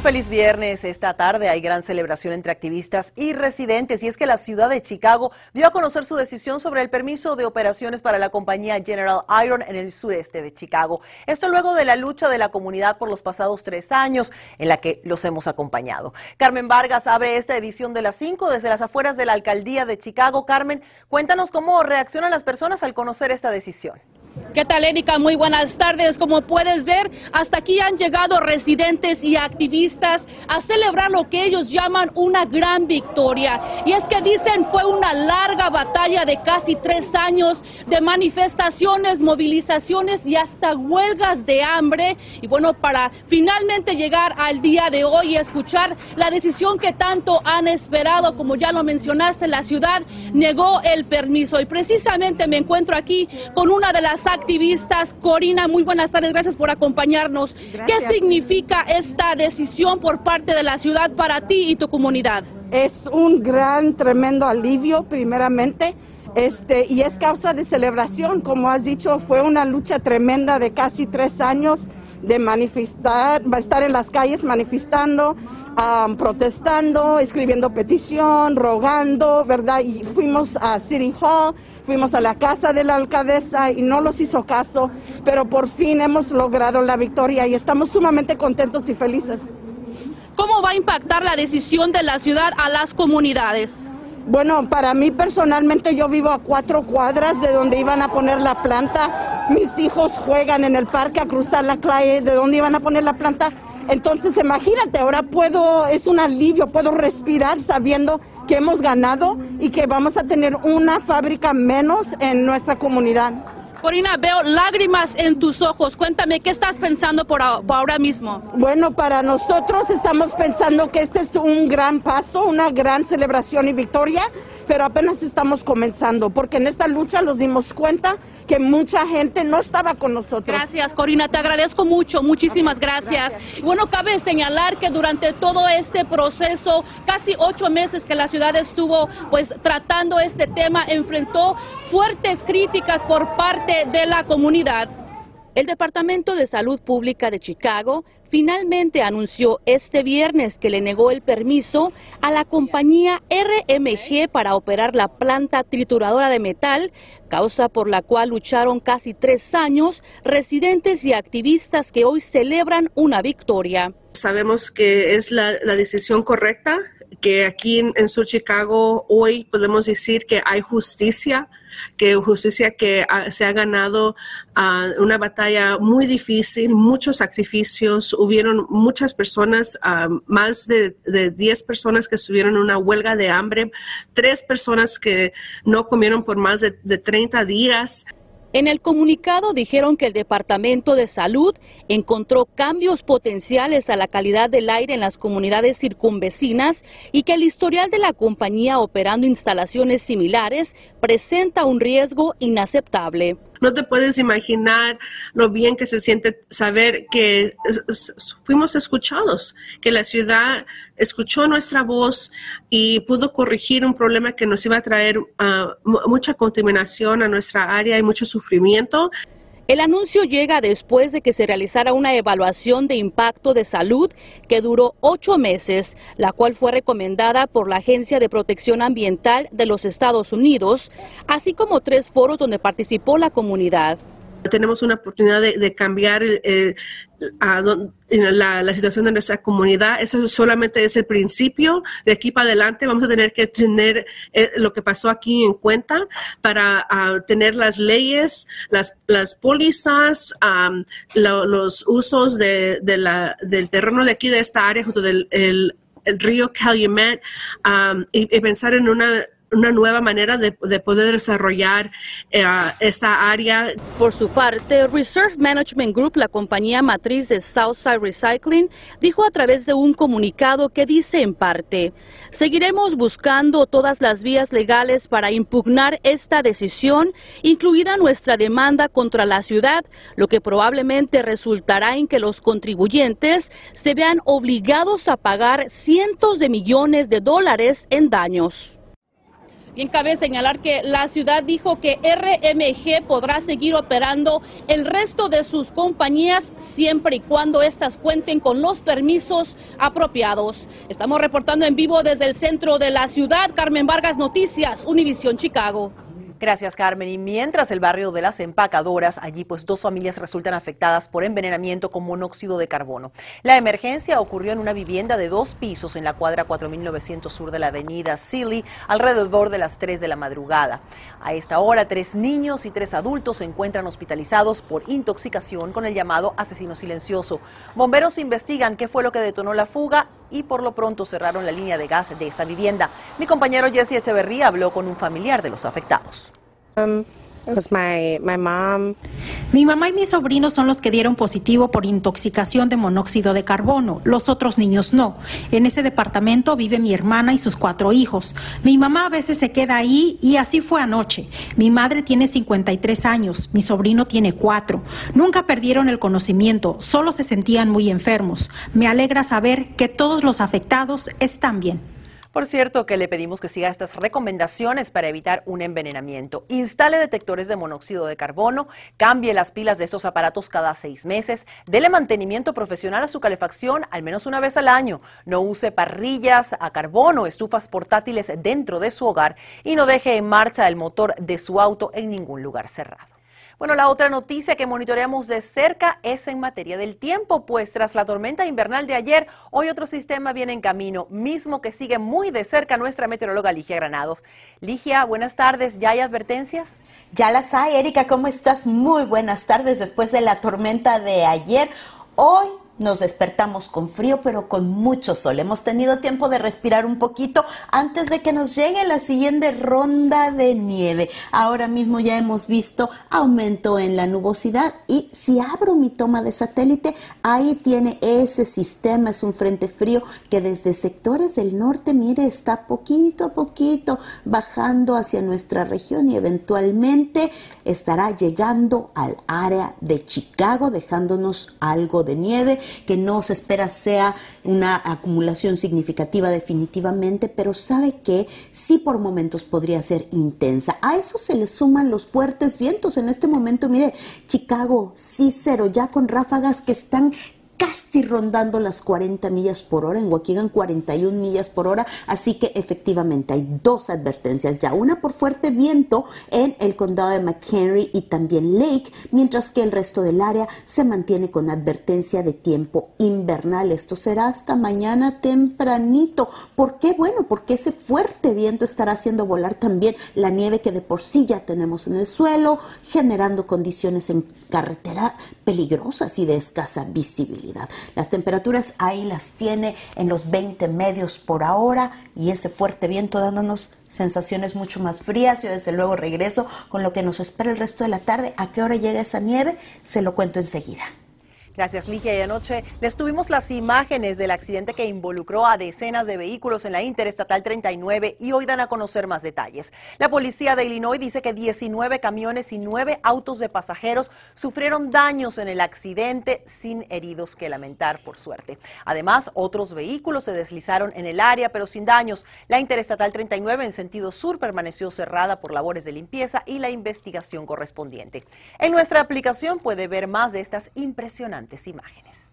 Feliz viernes. Esta tarde hay gran celebración entre activistas y residentes y es que la ciudad de Chicago dio a conocer su decisión sobre el permiso de operaciones para la compañía General Iron en el sureste de Chicago. Esto luego de la lucha de la comunidad por los pasados tres años en la que los hemos acompañado. Carmen Vargas abre esta edición de las 5 desde las afueras de la alcaldía de Chicago. Carmen, cuéntanos cómo reaccionan las personas al conocer esta decisión. ¿Qué tal, Erika? Muy buenas tardes. Como puedes ver, hasta aquí han llegado residentes y activistas a celebrar lo que ellos llaman una gran victoria. Y es que dicen fue una larga batalla de casi tres años de manifestaciones, movilizaciones y hasta huelgas de hambre. Y bueno, para finalmente llegar al día de hoy y escuchar la decisión que tanto han esperado, como ya lo mencionaste, la ciudad negó el permiso. Y precisamente me encuentro aquí con una de las activistas. Corina, muy buenas tardes, gracias por acompañarnos. ¿Qué significa esta decisión por parte de la ciudad para ti y tu comunidad? Es un gran, tremendo alivio, primeramente. Este, y es causa de celebración, como has dicho, fue una lucha tremenda de casi tres años de manifestar, estar en las calles manifestando, protestando, escribiendo petición, rogando, ¿verdad? Y fuimos a City Hall, fuimos a la casa de la alcaldesa y no los hizo caso, pero por fin hemos logrado la victoria y estamos sumamente contentos y felices. ¿Cómo va a impactar la decisión de la ciudad a las comunidades? Bueno, para mí personalmente yo vivo a cuatro cuadras de donde iban a poner la planta. Mis hijos juegan en el parque a cruzar la calle de donde iban a poner la planta. Entonces, imagínate, ahora puedo, es un alivio, puedo respirar sabiendo que hemos ganado y que vamos a tener una fábrica menos en nuestra comunidad. Corina, veo lágrimas en tus ojos. Cuéntame, ¿qué estás pensando por ahora mismo? Bueno, para nosotros estamos pensando que este es un gran paso, una gran celebración y victoria, pero apenas estamos comenzando, porque en esta lucha nos dimos cuenta que mucha gente no estaba con nosotros. Gracias, Corina, te agradezco mucho, muchísimas gracias. Bueno, cabe señalar que durante todo este proceso, casi ocho meses que la ciudad estuvo pues tratando este tema, enfrentó fuertes críticas por parte de la comunidad. El Departamento de Salud Pública de Chicago finalmente anunció este viernes que le negó el permiso a la compañía RMG para operar la planta trituradora de metal, causa por la cual lucharon casi tres años residentes y activistas que hoy celebran una victoria. Sabemos que es la, decisión correcta, que aquí en, en Sur Chicago hoy podemos decir que hay justicia que justicia que se ha ganado ah, una batalla muy difícil, muchos sacrificios, hubieron muchas personas, ah, más de, de 10 personas que estuvieron en una huelga de hambre, tres personas que no comieron por más de, de 30 días. En el comunicado dijeron que el Departamento de Salud encontró cambios potenciales a la calidad del aire en las comunidades circunvecinas y que el historial de la compañía operando instalaciones similares presenta un riesgo inaceptable. No te puedes imaginar lo bien que se siente saber que fuimos escuchados, que la ciudad escuchó nuestra voz y pudo corregir un problema que nos iba a traer ah, mucha contaminación a nuestra área y mucho sufrimiento. El anuncio llega después de que se realizara una evaluación de impacto de salud que duró ocho meses, la cual fue recomendada por la Agencia de Protección Ambiental de los Estados Unidos, así como tres foros donde participó la comunidad tenemos una oportunidad de, cambiar la, situación de nuestra comunidad. Eso solamente es el principio. De aquí para adelante vamos a tener que tener eh, lo que pasó aquí en cuenta para tener las leyes, las, las pólizas, los usos de, la, del terreno de aquí, de esta área, junto del el, río Calumet, y pensar en una una nueva manera de, poder desarrollar eh, esta área. Por su parte, Reserve Management Group, la compañía matriz de Southside Recycling, dijo a través de un comunicado que dice en parte, seguiremos buscando todas las vías legales para impugnar esta decisión, incluida nuestra demanda contra la ciudad, lo que probablemente resultará en que los contribuyentes se vean obligados a pagar cientos de millones de dólares en daños. Bien, cabe señalar que la ciudad dijo que RMG podrá seguir operando el resto de sus compañías siempre y cuando éstas cuenten con los permisos apropiados. Estamos reportando en vivo desde el centro de la ciudad. Carmen Vargas, Noticias, Univisión Chicago. Gracias, Carmen. Y mientras el barrio de las empacadoras, allí pues dos familias resultan afectadas por envenenamiento con monóxido de carbono. La emergencia ocurrió en una vivienda de dos pisos en la cuadra 4900 sur de la avenida Silly, alrededor de las 3 de la madrugada. A esta hora, tres niños y tres adultos se encuentran hospitalizados por intoxicación con el llamado asesino silencioso. Bomberos investigan qué fue lo que detonó la fuga y por lo pronto cerraron la línea de gas de esa vivienda. Mi compañero Jesse Echeverría habló con un familiar de los afectados. Um, my, mom. Mi mamá y mi sobrino son los que dieron positivo por intoxicación de monóxido de carbono. Los otros niños no. En ese departamento vive mi hermana y sus cuatro hijos. Mi mamá a veces se queda ahí y así fue anoche. Mi madre tiene 53 años, mi sobrino tiene cuatro. Nunca perdieron el conocimiento, solo se sentían muy enfermos. Me alegra saber que todos los afectados están bien. Por cierto, que le pedimos que siga estas recomendaciones para evitar un envenenamiento. Instale detectores de monóxido de carbono, cambie las pilas de estos aparatos cada seis meses, dele mantenimiento profesional a su calefacción al menos una vez al año, no use parrillas a carbono, estufas portátiles dentro de su hogar y no deje en marcha el motor de su auto en ningún lugar cerrado. Bueno, la otra noticia que monitoreamos de cerca es en materia del tiempo, pues tras la tormenta invernal de ayer, hoy otro sistema viene en camino, mismo que sigue muy de cerca nuestra meteoróloga Ligia Granados. Ligia, buenas tardes, ¿ya hay advertencias? Ya las hay, Erika, ¿cómo estás? Muy buenas tardes después de la tormenta de ayer. Hoy nos despertamos con frío, pero con mucho sol. Hemos tenido tiempo de respirar un poquito antes de que nos llegue la siguiente ronda de nieve. Ahora mismo ya hemos visto aumento en la nubosidad y si abro mi toma de satélite, ahí tiene ese sistema, es un frente frío que desde sectores del norte, mire, está poquito a poquito bajando hacia nuestra región y eventualmente estará llegando al área de Chicago, dejándonos algo de nieve que no se espera sea una acumulación significativa definitivamente, pero sabe que sí por momentos podría ser intensa. A eso se le suman los fuertes vientos. En este momento, mire, Chicago, Cícero, ya con ráfagas que están casi rondando las 40 millas por hora, en Waukegan 41 millas por hora, así que efectivamente hay dos advertencias ya, una por fuerte viento en el condado de McHenry y también Lake, mientras que el resto del área se mantiene con advertencia de tiempo invernal. Esto será hasta mañana tempranito. ¿Por qué? Bueno, porque ese fuerte viento estará haciendo volar también la nieve que de por sí ya tenemos en el suelo, generando condiciones en carretera peligrosas y de escasa visibilidad. Las temperaturas ahí las tiene en los 20 medios por hora y ese fuerte viento dándonos sensaciones mucho más frías. Yo desde luego regreso con lo que nos espera el resto de la tarde. ¿A qué hora llega esa nieve? Se lo cuento enseguida. Gracias, Ligia. Y anoche les tuvimos las imágenes del accidente que involucró a decenas de vehículos en la Interestatal 39 y hoy dan a conocer más detalles. La policía de Illinois dice que 19 camiones y 9 autos de pasajeros sufrieron daños en el accidente sin heridos que lamentar, por suerte. Además, otros vehículos se deslizaron en el área, pero sin daños. La Interestatal 39 en sentido sur permaneció cerrada por labores de limpieza y la investigación correspondiente. En nuestra aplicación puede ver más de estas impresionantes imágenes.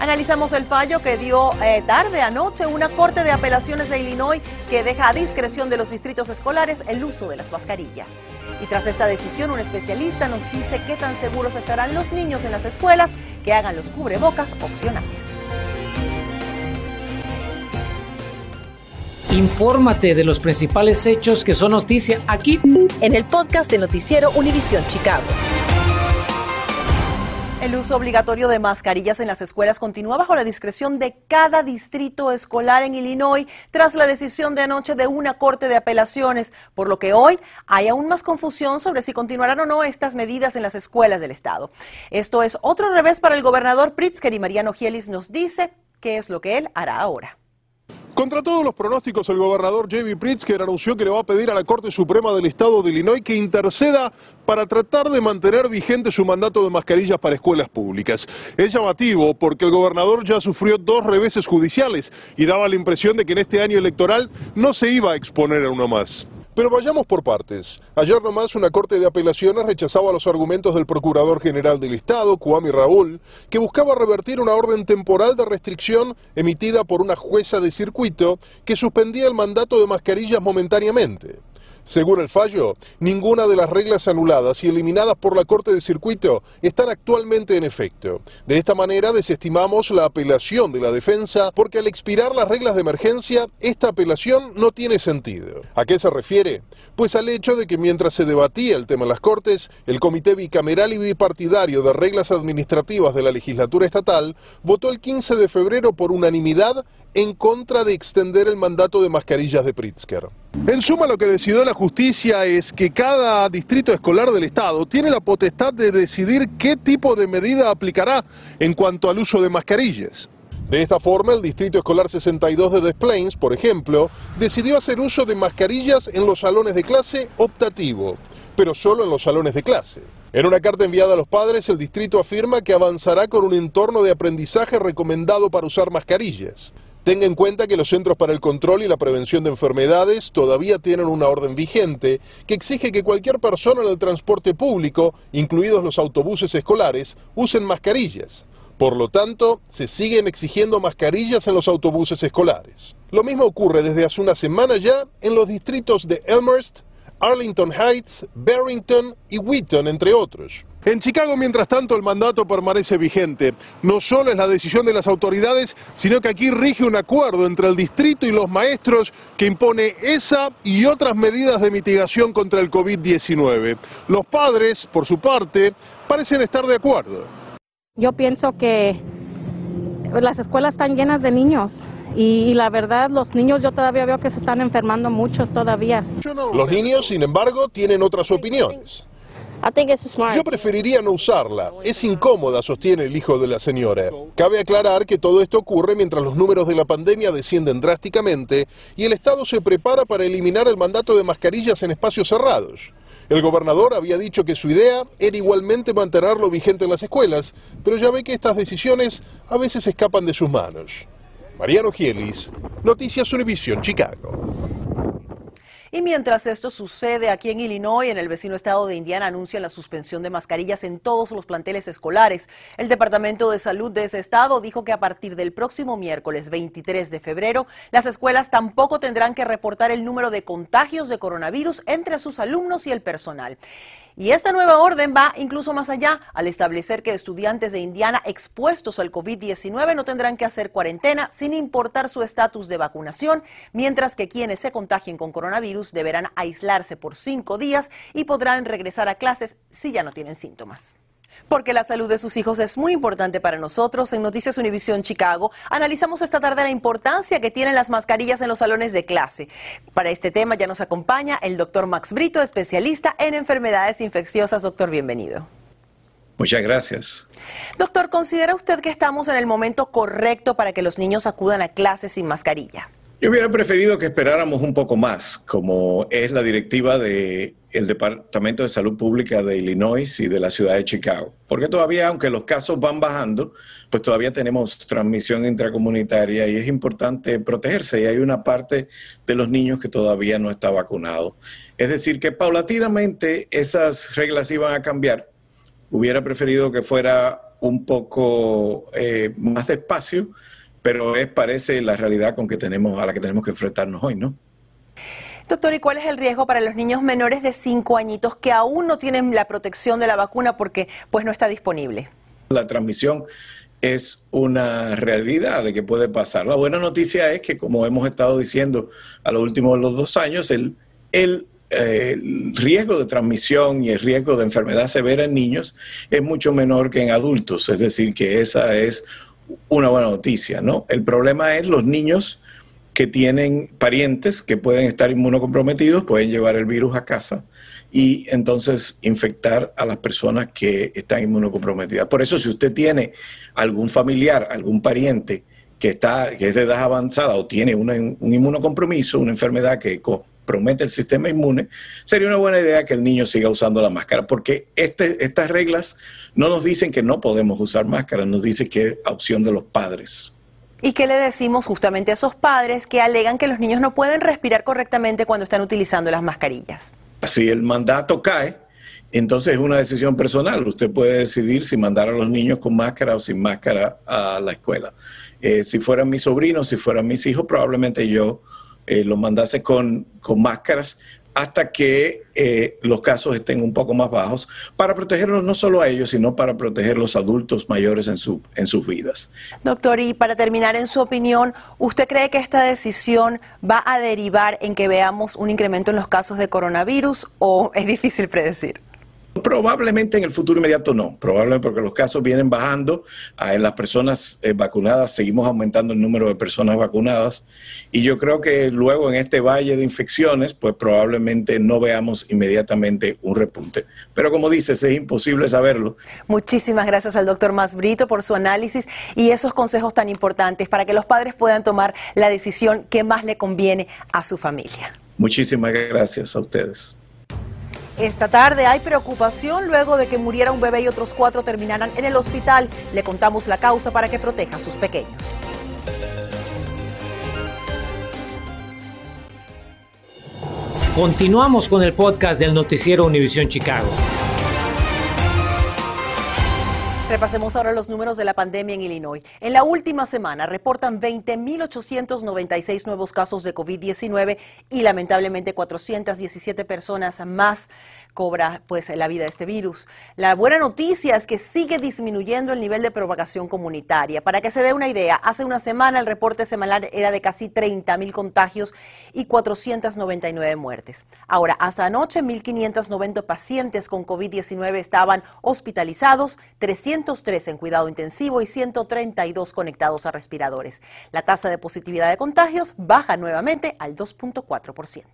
Analizamos el fallo que dio eh, tarde anoche una corte de apelaciones de Illinois que deja a discreción de los distritos escolares el uso de las mascarillas. Y tras esta decisión, un especialista nos dice qué tan seguros estarán los niños en las escuelas que hagan los cubrebocas opcionales. Infórmate de los principales hechos que son noticia aquí en el podcast de Noticiero Univisión Chicago. El uso obligatorio de mascarillas en las escuelas continúa bajo la discreción de cada distrito escolar en Illinois tras la decisión de anoche de una corte de apelaciones, por lo que hoy hay aún más confusión sobre si continuarán o no estas medidas en las escuelas del estado. Esto es otro revés para el gobernador Pritzker y Mariano Gielis nos dice qué es lo que él hará ahora. Contra todos los pronósticos, el gobernador J.B. Pritzker anunció que le va a pedir a la Corte Suprema del Estado de Illinois que interceda para tratar de mantener vigente su mandato de mascarillas para escuelas públicas. Es llamativo porque el gobernador ya sufrió dos reveses judiciales y daba la impresión de que en este año electoral no se iba a exponer a uno más. Pero vayamos por partes. Ayer nomás una corte de apelaciones rechazaba los argumentos del Procurador General del Estado, Kwame Raúl, que buscaba revertir una orden temporal de restricción emitida por una jueza de circuito que suspendía el mandato de mascarillas momentáneamente. Según el fallo, ninguna de las reglas anuladas y eliminadas por la Corte de Circuito están actualmente en efecto. De esta manera desestimamos la apelación de la defensa porque al expirar las reglas de emergencia, esta apelación no tiene sentido. ¿A qué se refiere? Pues al hecho de que mientras se debatía el tema en las Cortes, el Comité Bicameral y Bipartidario de Reglas Administrativas de la Legislatura Estatal votó el 15 de febrero por unanimidad en contra de extender el mandato de mascarillas de Pritzker. En suma, lo que decidió la justicia es que cada distrito escolar del Estado tiene la potestad de decidir qué tipo de medida aplicará en cuanto al uso de mascarillas. De esta forma, el Distrito Escolar 62 de Des Plaines, por ejemplo, decidió hacer uso de mascarillas en los salones de clase optativo, pero solo en los salones de clase. En una carta enviada a los padres, el distrito afirma que avanzará con un entorno de aprendizaje recomendado para usar mascarillas. Tenga en cuenta que los Centros para el Control y la Prevención de Enfermedades todavía tienen una orden vigente que exige que cualquier persona en el transporte público, incluidos los autobuses escolares, usen mascarillas. Por lo tanto, se siguen exigiendo mascarillas en los autobuses escolares. Lo mismo ocurre desde hace una semana ya en los distritos de Elmhurst, Arlington Heights, Barrington y Wheaton, entre otros. En Chicago, mientras tanto, el mandato permanece vigente. No solo es la decisión de las autoridades, sino que aquí rige un acuerdo entre el distrito y los maestros que impone esa y otras medidas de mitigación contra el COVID-19. Los padres, por su parte, parecen estar de acuerdo. Yo pienso que las escuelas están llenas de niños. Y, la verdad, los niños yo todavía veo que se están enfermando muchos todavía. Los niños, sin embargo, tienen otras opiniones. Yo preferiría no usarla. Es incómoda, sostiene el hijo de la señora. Cabe aclarar que todo esto ocurre mientras los números de la pandemia descienden drásticamente y el Estado se prepara para eliminar el mandato de mascarillas en espacios cerrados. El gobernador había dicho que su idea era igualmente mantenerlo vigente en las escuelas, pero ya ve que estas decisiones a veces escapan de sus manos. Mariano Gielis, Noticias Univision, Chicago. Y mientras esto sucede aquí en Illinois, en el vecino estado de Indiana anuncian la suspensión de mascarillas en todos los planteles escolares. El Departamento de Salud de ese estado dijo que a partir del próximo miércoles 23 de febrero, las escuelas tampoco tendrán que reportar el número de contagios de coronavirus entre sus alumnos y el personal. Y esta nueva orden va incluso más allá al establecer que estudiantes de Indiana expuestos al COVID-19 no tendrán que hacer cuarentena sin importar su estatus de vacunación, mientras que quienes se contagien con coronavirus deberán aislarse por cinco días y podrán regresar a clases si ya no tienen síntomas. Porque la salud de sus hijos es muy importante para nosotros. En Noticias Univisión Chicago analizamos esta tarde la importancia que tienen las mascarillas en los salones de clase. Para este tema ya nos acompaña el doctor Max Brito, especialista en enfermedades infecciosas. Doctor, bienvenido. Muchas gracias. Doctor, ¿considera usted que estamos en el momento correcto para que los niños acudan a clases sin mascarilla? Yo hubiera preferido que esperáramos un poco más, como es la directiva del Departamento de Salud Pública de Illinois y de la ciudad de Chicago. Porque todavía, aunque los casos van bajando, pues todavía tenemos transmisión intracomunitaria y es importante protegerse. Y hay una parte de los niños que todavía no está vacunado. Es decir, que paulatinamente esas reglas iban a cambiar. Hubiera preferido que fuera un poco eh, más despacio pero es parece la realidad con que tenemos a la que tenemos que enfrentarnos hoy, ¿no? Doctor, ¿y cuál es el riesgo para los niños menores de 5 añitos que aún no tienen la protección de la vacuna porque pues no está disponible? La transmisión es una realidad de que puede pasar. La buena noticia es que, como hemos estado diciendo a lo último de los dos años, el, el eh, el riesgo de transmisión y el riesgo de enfermedad severa en niños es mucho menor que en adultos, es decir, que esa es una buena noticia, ¿no? El problema es los niños que tienen parientes que pueden estar inmunocomprometidos, pueden llevar el virus a casa y entonces infectar a las personas que están inmunocomprometidas. Por eso, si usted tiene algún familiar, algún pariente que, está, que es de edad avanzada o tiene un inmunocompromiso, una enfermedad que compromete el sistema inmune, sería una buena idea que el niño siga usando la máscara, porque este, estas reglas no nos dicen que no podemos usar máscara, nos dicen que es opción de los padres. ¿Y qué le decimos justamente a esos padres que alegan que los niños no pueden respirar correctamente cuando están utilizando las mascarillas? Si el mandato cae, entonces es una decisión personal. Usted puede decidir si mandar a los niños con máscara o sin máscara a la escuela. Eh, si fueran mis sobrinos, si fueran mis hijos, probablemente yo eh, los mandase con, con máscaras hasta que eh, los casos estén un poco más bajos, para protegerlos no solo a ellos, sino para proteger los adultos mayores en, su, en sus vidas. Doctor, y para terminar, en su opinión, ¿usted cree que esta decisión va a derivar en que veamos un incremento en los casos de coronavirus o es difícil predecir? Probablemente en el futuro inmediato no, probablemente porque los casos vienen bajando, en las personas eh, vacunadas seguimos aumentando el número de personas vacunadas y yo creo que luego en este valle de infecciones pues probablemente no veamos inmediatamente un repunte. Pero como dices, es imposible saberlo. Muchísimas gracias al doctor Masbrito por su análisis y esos consejos tan importantes para que los padres puedan tomar la decisión que más le conviene a su familia. Muchísimas gracias a ustedes. Esta tarde hay preocupación luego de que muriera un bebé y otros cuatro terminaran en el hospital. Le contamos la causa para que proteja a sus pequeños. Continuamos con el podcast del noticiero Univisión Chicago. Repasemos ahora los números de la pandemia en Illinois. En la última semana reportan 20.896 nuevos casos de COVID-19 y lamentablemente 417 personas más cobra pues la vida de este virus. La buena noticia es que sigue disminuyendo el nivel de propagación comunitaria. Para que se dé una idea, hace una semana el reporte semanal era de casi 30 mil contagios y 499 muertes. Ahora, hasta anoche 1.590 pacientes con COVID-19 estaban hospitalizados, 303 en cuidado intensivo y 132 conectados a respiradores. La tasa de positividad de contagios baja nuevamente al 2.4%.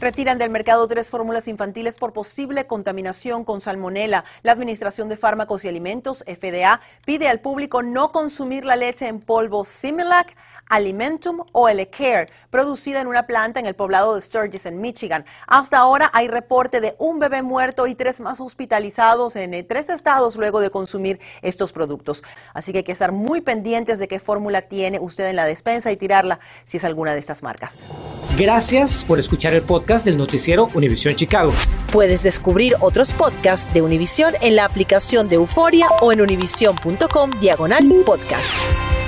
Retiran del mercado tres fórmulas infantiles por posible contaminación con salmonela. La Administración de Fármacos y Alimentos, FDA, pide al público no consumir la leche en polvo Similac Alimentum o Elecare, producida en una planta en el poblado de Sturgis, en Michigan. Hasta ahora hay reporte de un bebé muerto y tres más hospitalizados en eh, tres estados luego de consumir estos productos. Así que hay que estar muy pendientes de qué fórmula tiene usted en la despensa y tirarla si es alguna de estas marcas. Gracias por escuchar el del noticiero Univisión Chicago. Puedes descubrir otros podcasts de Univisión en la aplicación de Euforia o en univision.com diagonal podcast.